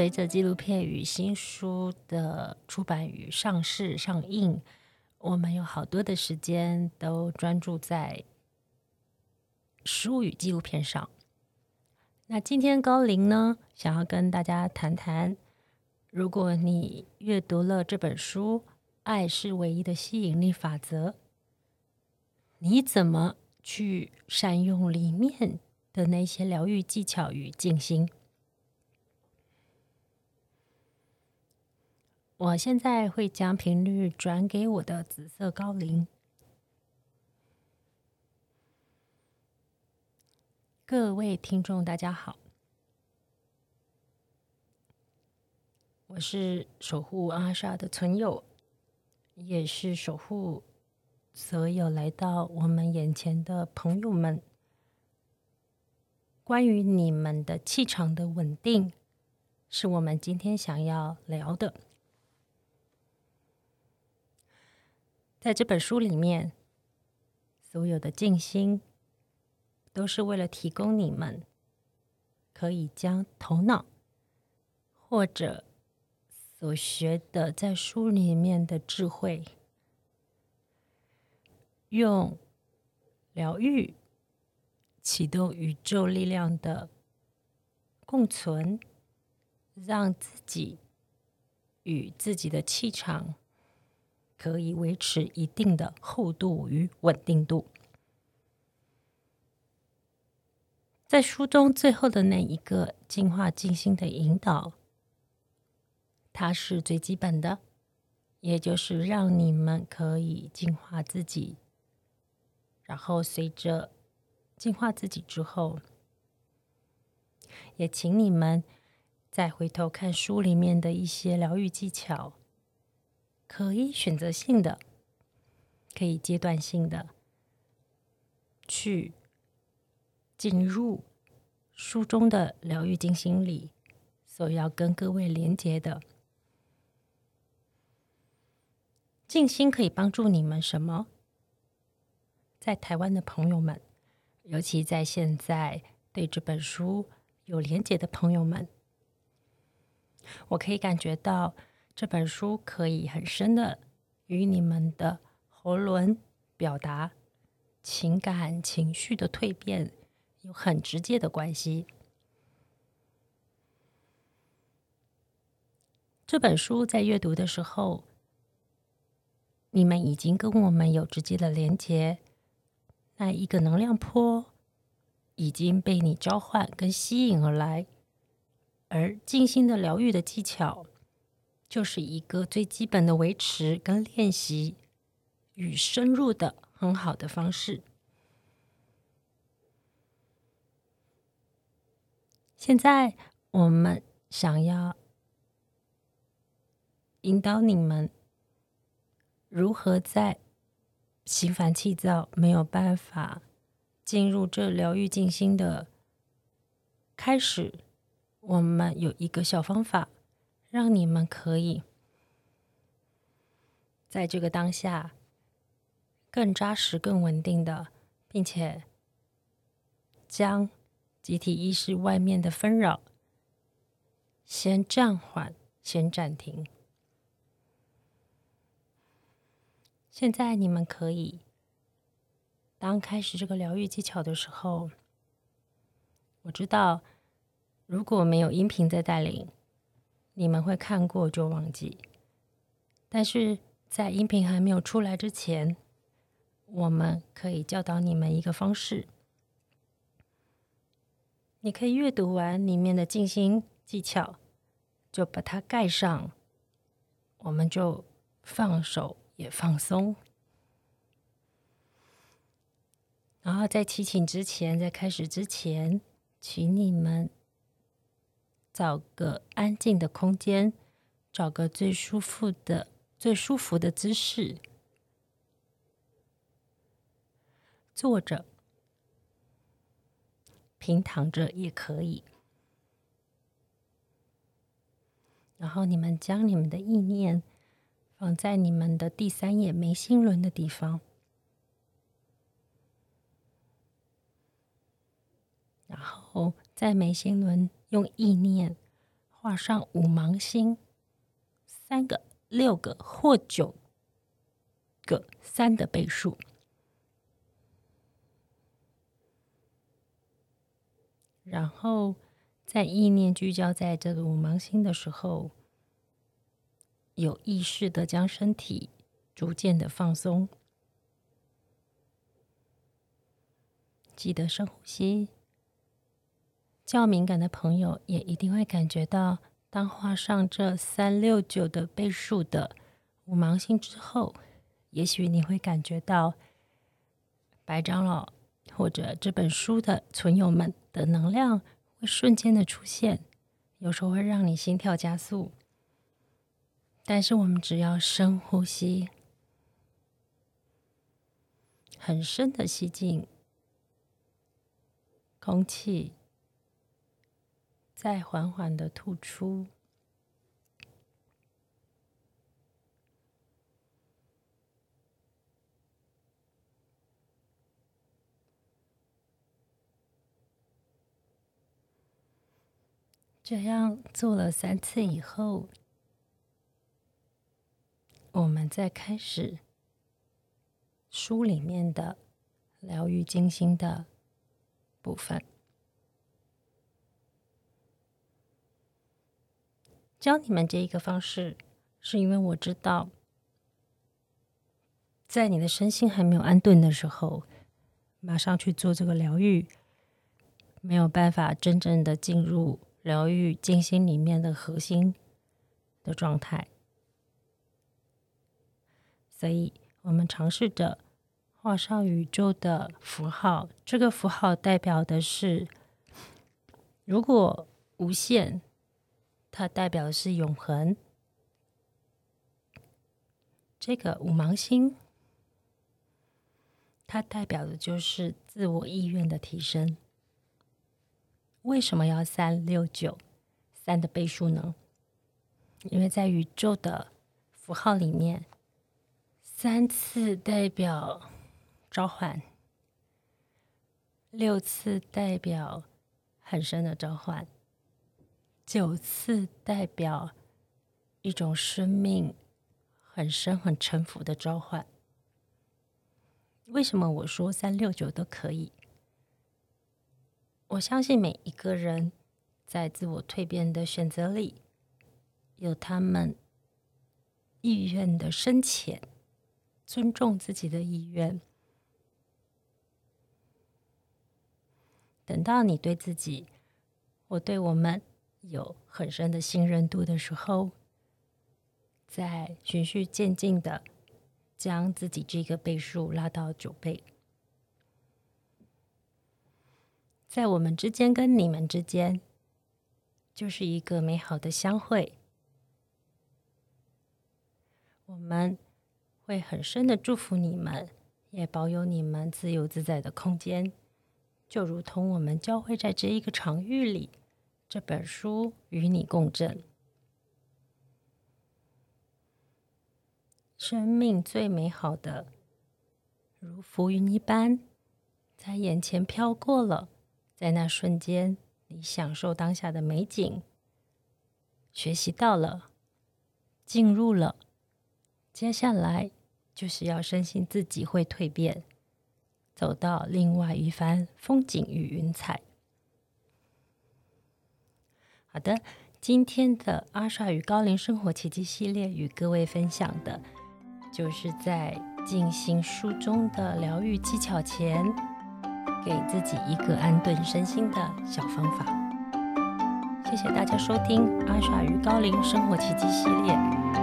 随着纪录片与新书的出版与上市上映，我们有好多的时间都专注在书与纪录片上。那今天高林呢，想要跟大家谈谈，如果你阅读了这本书《爱是唯一的吸引力法则》，你怎么去善用里面的那些疗愈技巧与静心？我现在会将频率转给我的紫色高龄。各位听众，大家好，我是守护阿莎的存友，也是守护所有来到我们眼前的朋友们。关于你们的气场的稳定，是我们今天想要聊的。在这本书里面，所有的静心都是为了提供你们可以将头脑或者所学的在书里面的智慧，用疗愈启动宇宙力量的共存，让自己与自己的气场。可以维持一定的厚度与稳定度。在书中最后的那一个净化静心的引导，它是最基本的，也就是让你们可以净化自己。然后随着净化自己之后，也请你们再回头看书里面的一些疗愈技巧。可以选择性的，可以阶段性的去进入书中的疗愈静心里，所要跟各位连接的静心可以帮助你们什么？在台湾的朋友们，尤其在现在对这本书有连接的朋友们，我可以感觉到。这本书可以很深的与你们的喉轮表达情感情绪的蜕变有很直接的关系。这本书在阅读的时候，你们已经跟我们有直接的连接，那一个能量波已经被你召唤跟吸引而来，而静心的疗愈的技巧。就是一个最基本的维持跟练习与深入的很好的方式。现在我们想要引导你们如何在心烦气躁、没有办法进入这疗愈静心的开始，我们有一个小方法。让你们可以在这个当下更扎实、更稳定的，并且将集体意识外面的纷扰先暂缓、先暂停。现在你们可以当开始这个疗愈技巧的时候，我知道如果没有音频在带领。你们会看过就忘记，但是在音频还没有出来之前，我们可以教导你们一个方式。你可以阅读完里面的静心技巧，就把它盖上，我们就放手也放松。然后在祈请之前，在开始之前，请你们。找个安静的空间，找个最舒服的、最舒服的姿势，坐着、平躺着也可以。然后你们将你们的意念放在你们的第三页眉心轮的地方，然后在眉心轮。用意念画上五芒星，三个、六个或九个三的倍数，然后在意念聚焦在这个五芒星的时候，有意识的将身体逐渐的放松，记得深呼吸。较敏感的朋友也一定会感觉到，当画上这三六九的倍数的五芒星之后，也许你会感觉到白长老或者这本书的存友们的能量会瞬间的出现，有时候会让你心跳加速。但是我们只要深呼吸，很深的吸进空气。再缓缓的吐出，这样做了三次以后，我们再开始书里面的疗愈静心的部分。教你们这一个方式，是因为我知道，在你的身心还没有安顿的时候，马上去做这个疗愈，没有办法真正的进入疗愈静心里面的核心的状态。所以我们尝试着画上宇宙的符号，这个符号代表的是，如果无限。它代表的是永恒。这个五芒星，它代表的就是自我意愿的提升。为什么要三六九三的倍数呢？因为在宇宙的符号里面，三次代表召唤，六次代表很深的召唤。九次代表一种生命很深、很沉浮的召唤。为什么我说三六九都可以？我相信每一个人在自我蜕变的选择里，有他们意愿的深浅，尊重自己的意愿。等到你对自己，我对我们。有很深的信任度的时候，在循序渐进的将自己这个倍数拉到九倍，在我们之间跟你们之间，就是一个美好的相会。我们会很深的祝福你们，也保有你们自由自在的空间，就如同我们交汇在这一个场域里。这本书与你共振，生命最美好的，如浮云一般，在眼前飘过了。在那瞬间，你享受当下的美景，学习到了，进入了。接下来就是要深信自己会蜕变，走到另外一番风景与云彩。好的，今天的阿莎与高龄生活奇迹系列与各位分享的，就是在进行书中的疗愈技巧前，给自己一个安顿身心的小方法。谢谢大家收听阿莎与高龄生活奇迹系列。